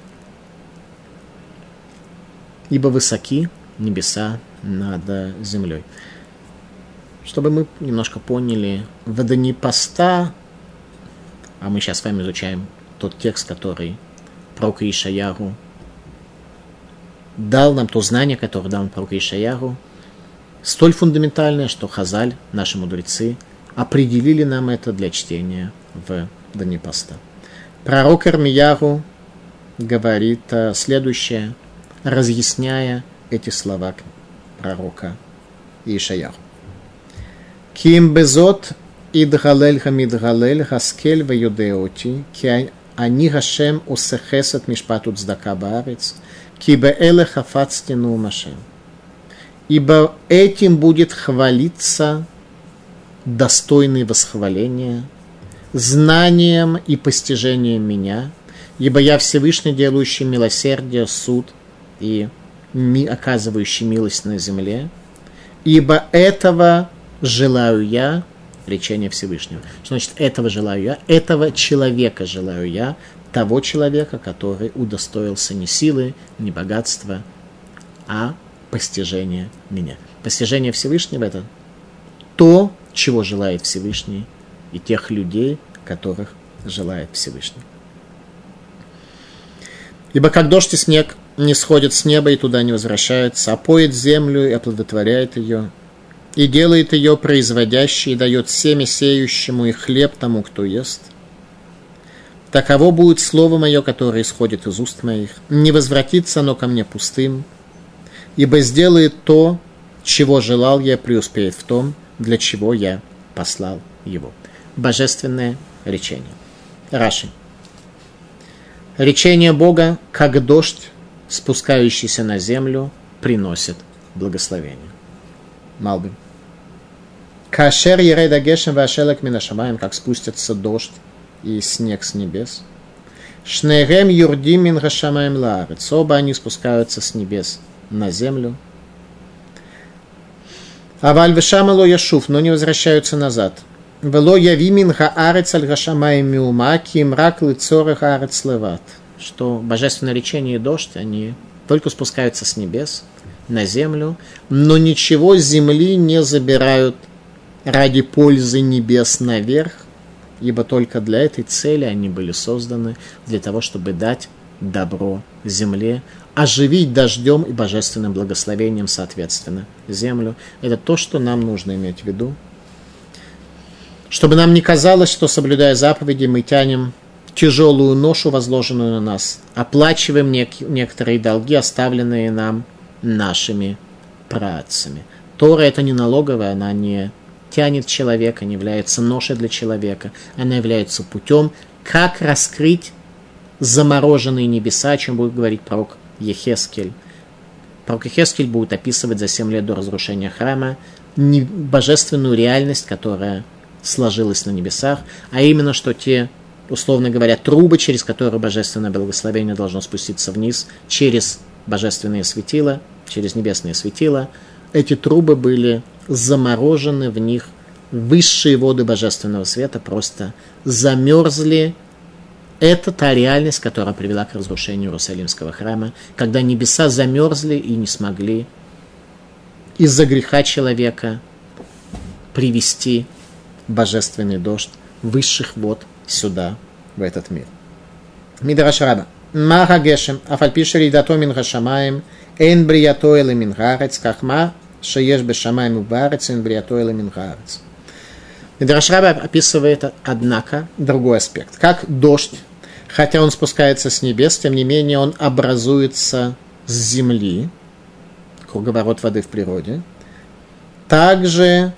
Ибо высоки небеса над землей. Чтобы мы немножко поняли, в дни поста, а мы сейчас с вами изучаем тот текст, который пророк Ишаяру дал нам то знание, которое дал пророк Ишаяру, столь фундаментальное, что Хазаль, наши мудрецы, определили нам это для чтения в Данипаста. Пророк Армияру говорит э, следующее, разъясняя эти слова пророка Ишаяху. Ким безот идгалель хамидгалель хаскель ваюдеоти, ки Ани Гашем усехесет мишпатут здака баарец, кибеэле хафацтину машем. Ибо этим будет хвалиться достойный восхваления, знанием и постижением меня, ибо я Всевышний, делающий милосердие, суд и ми, оказывающий милость на земле, ибо этого желаю я, речение Всевышнего. Значит этого желаю я? Этого человека желаю я, того человека, который удостоился не силы, не богатства, а постижения меня. Постижение Всевышнего – это то, чего желает Всевышний, и тех людей, которых желает Всевышний. Ибо как дождь и снег не сходят с неба и туда не возвращаются, а поет землю и оплодотворяет ее, и делает ее производящей, и дает семя сеющему и хлеб тому, кто ест. Таково будет слово мое, которое исходит из уст моих. Не возвратится оно ко мне пустым, ибо сделает то, чего желал я, преуспеет в том, для чего я послал его. Божественное речение. Раши. Речение Бога, как дождь, спускающийся на землю, приносит благословение. Малбим. Кашер ереда гешем вашелек минашамаем, как спустится дождь и снег с небес. Шнерем юрдим мин гашамаем лаарец. Оба они спускаются с небес на землю. Аваль вешамало яшуф, но не возвращаются назад. Вело явимин хаарец аль гашамаем миума, ким рак лицорах арец леват. Что божественное речение и дождь, они только спускаются с небес на землю, но ничего земли не забирают ради пользы небес наверх, ибо только для этой цели они были созданы, для того, чтобы дать добро земле, оживить дождем и божественным благословением, соответственно, землю. Это то, что нам нужно иметь в виду. Чтобы нам не казалось, что, соблюдая заповеди, мы тянем тяжелую ношу, возложенную на нас, оплачиваем нек- некоторые долги, оставленные нам нашими працами. Тора – это не налоговая, она не тянет человека, не является ношей для человека. Она является путем, как раскрыть замороженные небеса, о чем будет говорить пророк Ехескель. Пророк Ехескель будет описывать за 7 лет до разрушения храма божественную реальность, которая сложилась на небесах, а именно, что те, условно говоря, трубы, через которые божественное благословение должно спуститься вниз, через божественные светила, через небесные светила, эти трубы были заморожены в них высшие воды божественного света, просто замерзли. Это та реальность, которая привела к разрушению Иерусалимского храма, когда небеса замерзли и не смогли из-за греха человека привести божественный дождь высших вод сюда, в этот мир. Мидраш Раба. Маха Гешем, Афальпишери Дато Минхашамаем, Эйн Бриято Эле Минхарец, Кахма Шееш Бешамаем Убарец, Эйн Бриято Эле Минхарец. Мидраш Раба описывает, однако, другой аспект. Как дождь, хотя он спускается с небес, тем не менее он образуется с земли, круговорот воды в природе. Также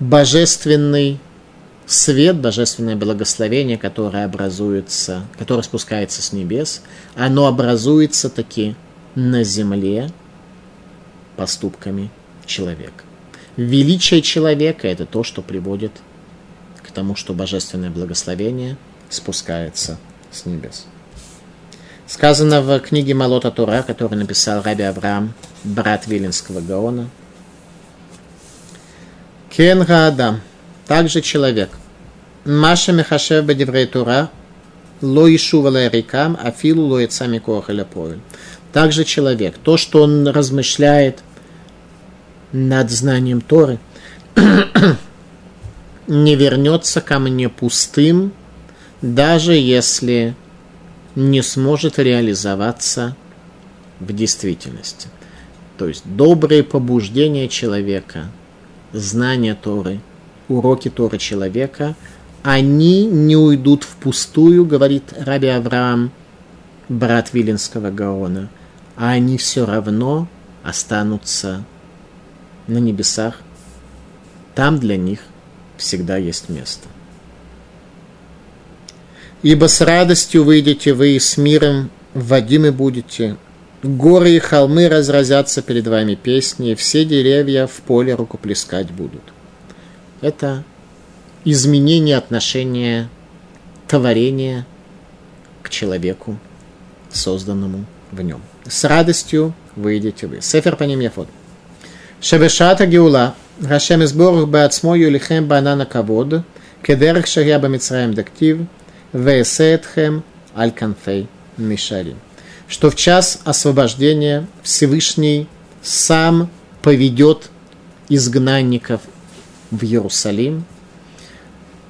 божественный свет, божественное благословение, которое образуется, которое спускается с небес, оно образуется таки на земле поступками человека. Величие человека – это то, что приводит к тому, что божественное благословение спускается с небес. Сказано в книге Малота Тура, которую написал Раби Авраам, брат Виленского Гаона. Кен Адам – также человек. Маша Мехашев Бадеврей Тура, ло ишува рекам, афилу ло яцами поэль. Также человек. То, что он размышляет над знанием Торы, не вернется ко мне пустым, даже если не сможет реализоваться в действительности. То есть добрые побуждения человека, знание Торы – уроки Торы человека, они не уйдут впустую, говорит Раби Авраам, брат Виленского Гаона, а они все равно останутся на небесах. Там для них всегда есть место. Ибо с радостью выйдете вы и с миром вводимы будете. Горы и холмы разразятся перед вами песни, все деревья в поле рукоплескать будут это изменение отношения творения к человеку, созданному в нем. С радостью выйдете вы. Сефер по ним яфот. Шевешата геула, Рашем изборах баацмо юлихем банана кавод, кедерах шаря бамицраем дактив, веесетхем аль канфей мишарим. Что в час освобождения Всевышний сам поведет изгнанников в Иерусалим,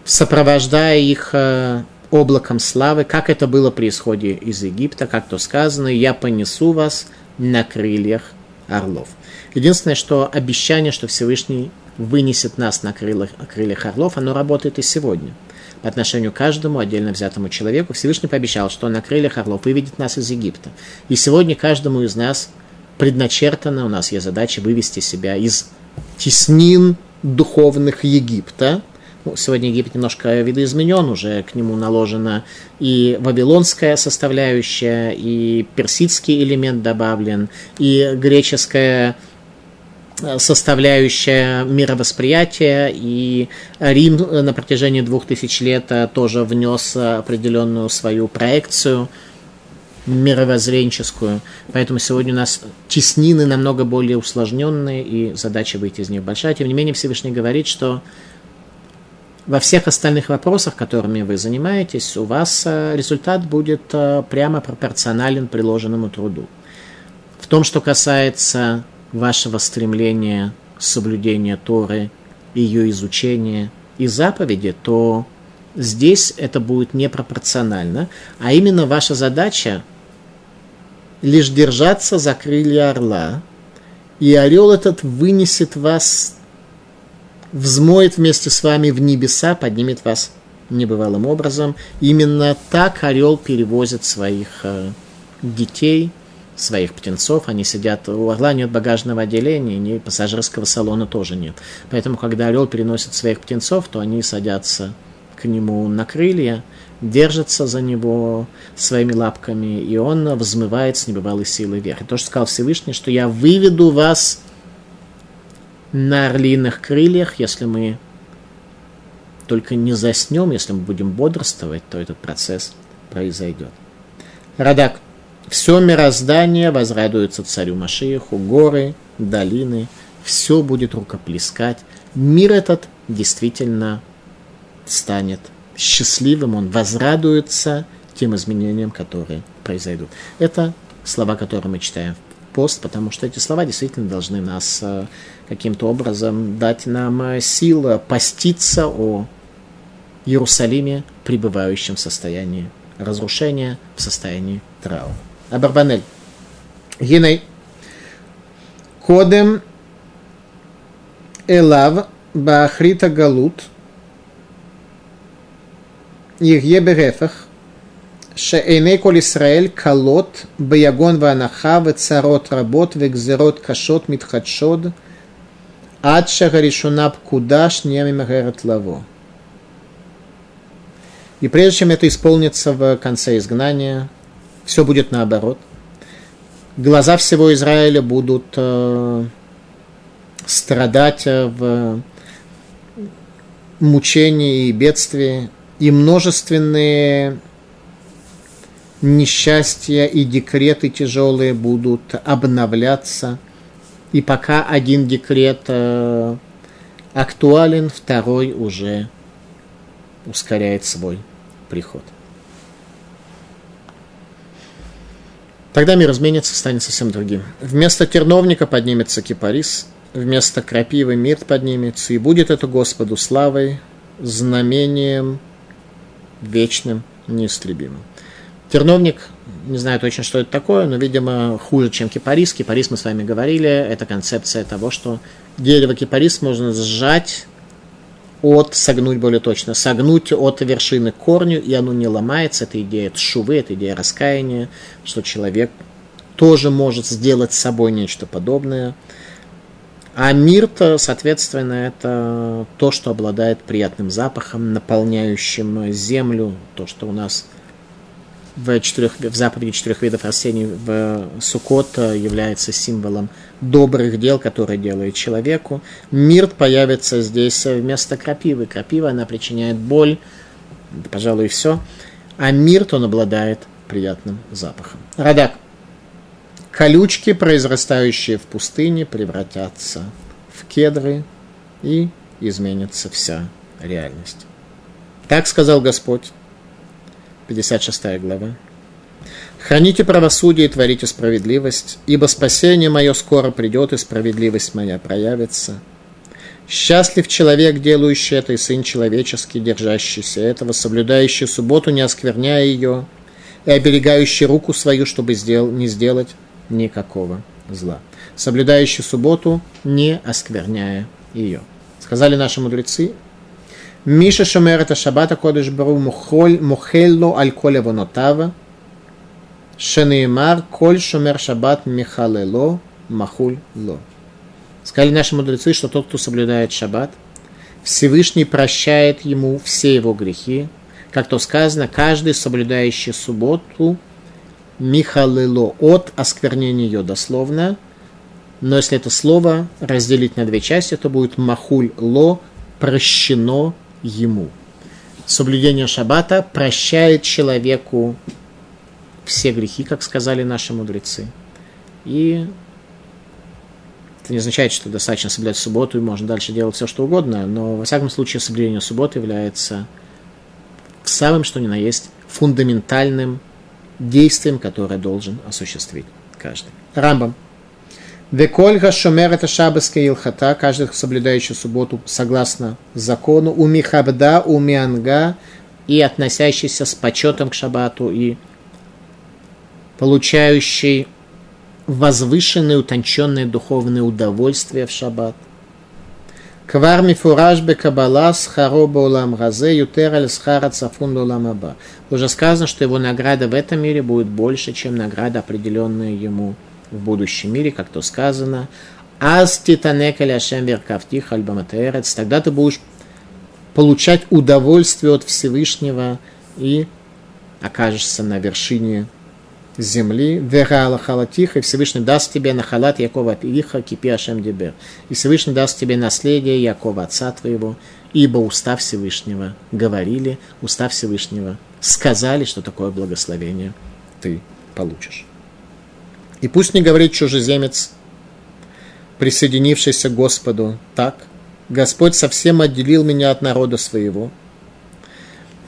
сопровождая их э, облаком славы, как это было при исходе из Египта, как то сказано, «Я понесу вас на крыльях орлов». Единственное, что обещание, что Всевышний вынесет нас на крыльях, крыльях орлов, оно работает и сегодня. По отношению к каждому отдельно взятому человеку Всевышний пообещал, что на крыльях орлов выведет нас из Египта. И сегодня каждому из нас предначертано, у нас есть задача вывести себя из теснин духовных Египта – ну, сегодня Египет немножко видоизменен, уже к нему наложена и вавилонская составляющая, и персидский элемент добавлен, и греческая э, составляющая мировосприятия, и Рим на протяжении двух тысяч лет э, тоже внес определенную свою проекцию мировоззренческую. Поэтому сегодня у нас теснины намного более усложненные, и задача выйти из них большая. Тем не менее, Всевышний говорит, что во всех остальных вопросах, которыми вы занимаетесь, у вас э, результат будет э, прямо пропорционален приложенному труду. В том, что касается вашего стремления соблюдения Торы, ее изучения и заповеди, то здесь это будет непропорционально, а именно ваша задача лишь держаться за крылья орла, и орел этот вынесет вас взмоет вместе с вами в небеса, поднимет вас небывалым образом. Именно так орел перевозит своих э, детей, своих птенцов. Они сидят, у орла нет багажного отделения, ни пассажирского салона тоже нет. Поэтому, когда орел переносит своих птенцов, то они садятся к нему на крылья, держатся за него своими лапками, и он взмывает с небывалой силой вверх. И то, что сказал Всевышний, что я выведу вас на орлиных крыльях, если мы только не заснем, если мы будем бодрствовать, то этот процесс произойдет. Радак. Все мироздание возрадуется царю Машиеху, горы, долины, все будет рукоплескать. Мир этот действительно станет счастливым, он возрадуется тем изменениям, которые произойдут. Это слова, которые мы читаем в пост, потому что эти слова действительно должны нас э, каким-то образом дать нам э, силу поститься о Иерусалиме, пребывающем в состоянии разрушения, в состоянии траура. Абарбанель. Гиней. Кодем Элав Баахрита Галут Ихе берефах, шеэйней коль Исраэль колот, баягон ванаха, вецарот работ, вегзерот кашот митхадшод, ад шагаришуна кудаш шнями мегарет лаво. И прежде чем это исполнится в конце изгнания, все будет наоборот. Глаза всего Израиля будут э, страдать э, в мучении и бедствии и множественные несчастья и декреты тяжелые будут обновляться. И пока один декрет э, актуален, второй уже ускоряет свой приход. Тогда мир изменится, станет совсем другим. Вместо терновника поднимется кипарис, вместо крапивы мир поднимется, и будет это Господу славой, знамением вечным, неистребимым. Терновник, не знаю точно, что это такое, но, видимо, хуже, чем кипарис. Кипарис, мы с вами говорили, это концепция того, что дерево кипарис можно сжать от, согнуть более точно, согнуть от вершины к корню, и оно не ломается. Это идея шувы, это идея раскаяния, что человек тоже может сделать с собой нечто подобное. А мир-то, соответственно, это то, что обладает приятным запахом, наполняющим землю, то, что у нас в, четырех, в заповеди четырех видов растений в Сукот является символом добрых дел, которые делает человеку. Мирт появится здесь вместо крапивы. Крапива, она причиняет боль, пожалуй, все. а мирт он обладает приятным запахом. Радак. Колючки, произрастающие в пустыне, превратятся в кедры и изменится вся реальность. Так сказал Господь. 56 глава. Храните правосудие и творите справедливость, ибо спасение мое скоро придет, и справедливость моя проявится. Счастлив человек, делающий это, и сын человеческий, держащийся этого, соблюдающий субботу, не оскверняя ее, и оберегающий руку свою, чтобы сделал, не сделать никакого зла. Соблюдающий субботу, не оскверняя ее. Сказали наши мудрецы, Миша шомер это шаббата кодыш бару мухелло аль коле вонотава, шенеймар коль шомер шаббат михалело махуль ло. Сказали наши мудрецы, что тот, кто соблюдает шаббат, Всевышний прощает ему все его грехи. Как то сказано, каждый, соблюдающий субботу, михалело от осквернения ее дословно. Но если это слово разделить на две части, то будет махуль ло прощено ему. Соблюдение шаббата прощает человеку все грехи, как сказали наши мудрецы. И это не означает, что достаточно соблюдать субботу и можно дальше делать все, что угодно, но во всяком случае соблюдение субботы является самым, что ни на есть, фундаментальным действием, которое должен осуществить каждый. Рамбам. Векольга шомер это шабаская илхата, каждый соблюдающий субботу согласно закону, у михабда, у мианга и относящийся с почетом к шабату и получающий возвышенные, утонченные духовные удовольствия в шаббат. Квар мифураж бе кабала схароба улам газе ютер аль схара цафун аба. Уже сказано, что его награда в этом мире будет больше, чем награда, определенная ему в будущем мире, как то сказано. Аз титанек ашем веркавтих альбаматерец. Тогда ты будешь получать удовольствие от Всевышнего и окажешься на вершине земли, вера халатиха, и Всевышний даст тебе на халат Якова Иха, кипи Ашем Дебер. И Всевышний даст тебе наследие Якова, отца твоего, ибо уста Всевышнего говорили, уста Всевышнего сказали, что такое благословение ты получишь. И пусть не говорит чужеземец, присоединившийся к Господу, так, Господь совсем отделил меня от народа своего.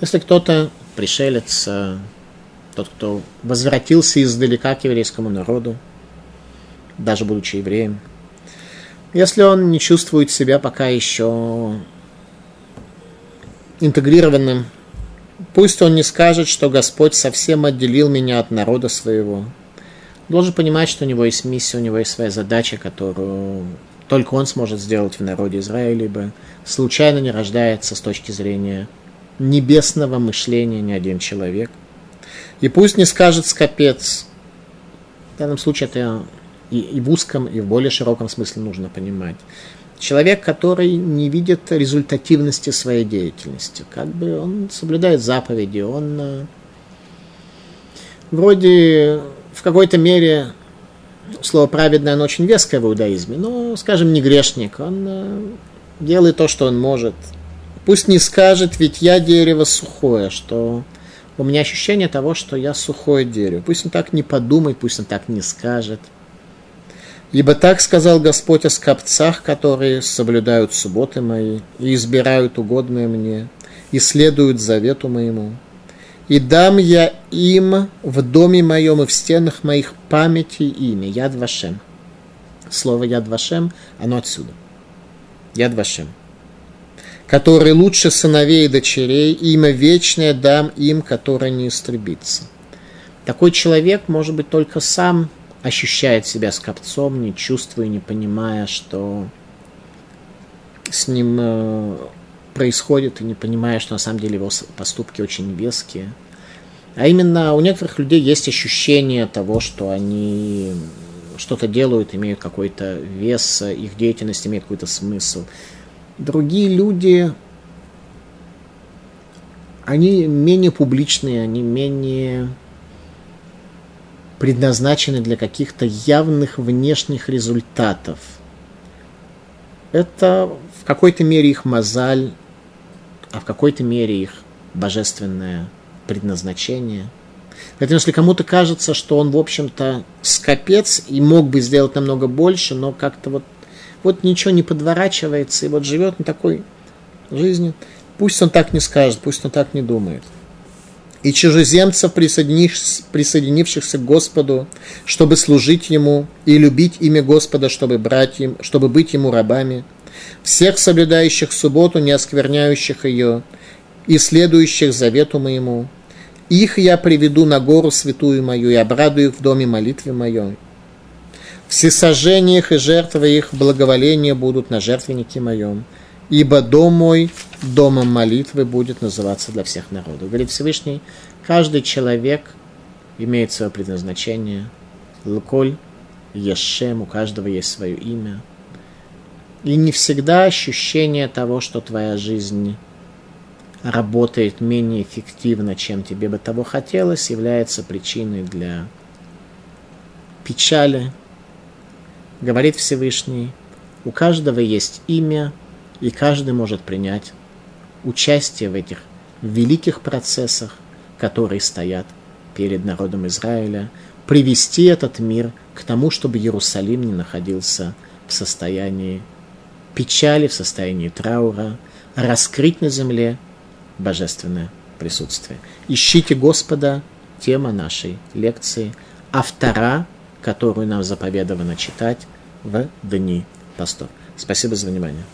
Если кто-то, пришелец, тот, кто возвратился издалека к еврейскому народу, даже будучи евреем, если он не чувствует себя пока еще интегрированным, пусть он не скажет, что Господь совсем отделил меня от народа своего. Должен понимать, что у него есть миссия, у него есть своя задача, которую только он сможет сделать в народе Израиля, ибо случайно не рождается с точки зрения небесного мышления ни один человек – и пусть не скажет скопец. В данном случае это и, и в узком, и в более широком смысле нужно понимать. Человек, который не видит результативности своей деятельности. Как бы он соблюдает заповеди, он э, вроде в какой-то мере слово праведное, оно очень веское в иудаизме, но, скажем, не грешник, он э, делает то, что он может. Пусть не скажет, ведь я дерево сухое, что у меня ощущение того, что я сухое дерево. Пусть он так не подумает, пусть он так не скажет. Ибо так сказал Господь о скопцах, которые соблюдают субботы мои и избирают угодное мне, и следуют завету моему. И дам я им в доме моем и в стенах моих памяти имя, Яд Вашем. Слово Яд Вашем, оно отсюда. Яд Вашем который лучше сыновей и дочерей, имя вечное дам им, которое не истребится. Такой человек, может быть, только сам ощущает себя скопцом, не чувствуя, не понимая, что с ним э, происходит, и не понимая, что на самом деле его поступки очень веские. А именно у некоторых людей есть ощущение того, что они что-то делают, имеют какой-то вес, их деятельность имеет какой-то смысл другие люди, они менее публичные, они менее предназначены для каких-то явных внешних результатов. Это в какой-то мере их мозаль, а в какой-то мере их божественная предназначение. Поэтому если кому-то кажется, что он, в общем-то, скопец и мог бы сделать намного больше, но как-то вот, вот ничего не подворачивается, и вот живет на такой жизни, пусть он так не скажет, пусть он так не думает – и чужеземцев, присоединившихся к Господу, чтобы служить Ему, и любить имя Господа, чтобы, брать им, чтобы быть Ему рабами, всех соблюдающих субботу, не оскверняющих ее, и следующих завету моему. Их я приведу на гору святую мою и обрадую их в доме молитвы моей. Всесожжения их и жертвы их благоволения будут на жертвеннике моем ибо дом мой домом молитвы будет называться для всех народов. Говорит Всевышний, каждый человек имеет свое предназначение. Луколь, Ешем, у каждого есть свое имя. И не всегда ощущение того, что твоя жизнь работает менее эффективно, чем тебе бы того хотелось, является причиной для печали. Говорит Всевышний, у каждого есть имя, и каждый может принять участие в этих великих процессах, которые стоят перед народом Израиля, привести этот мир к тому, чтобы Иерусалим не находился в состоянии печали, в состоянии траура, раскрыть на земле божественное присутствие. Ищите Господа, тема нашей лекции, автора, которую нам заповедовано читать в дни постов. Спасибо за внимание.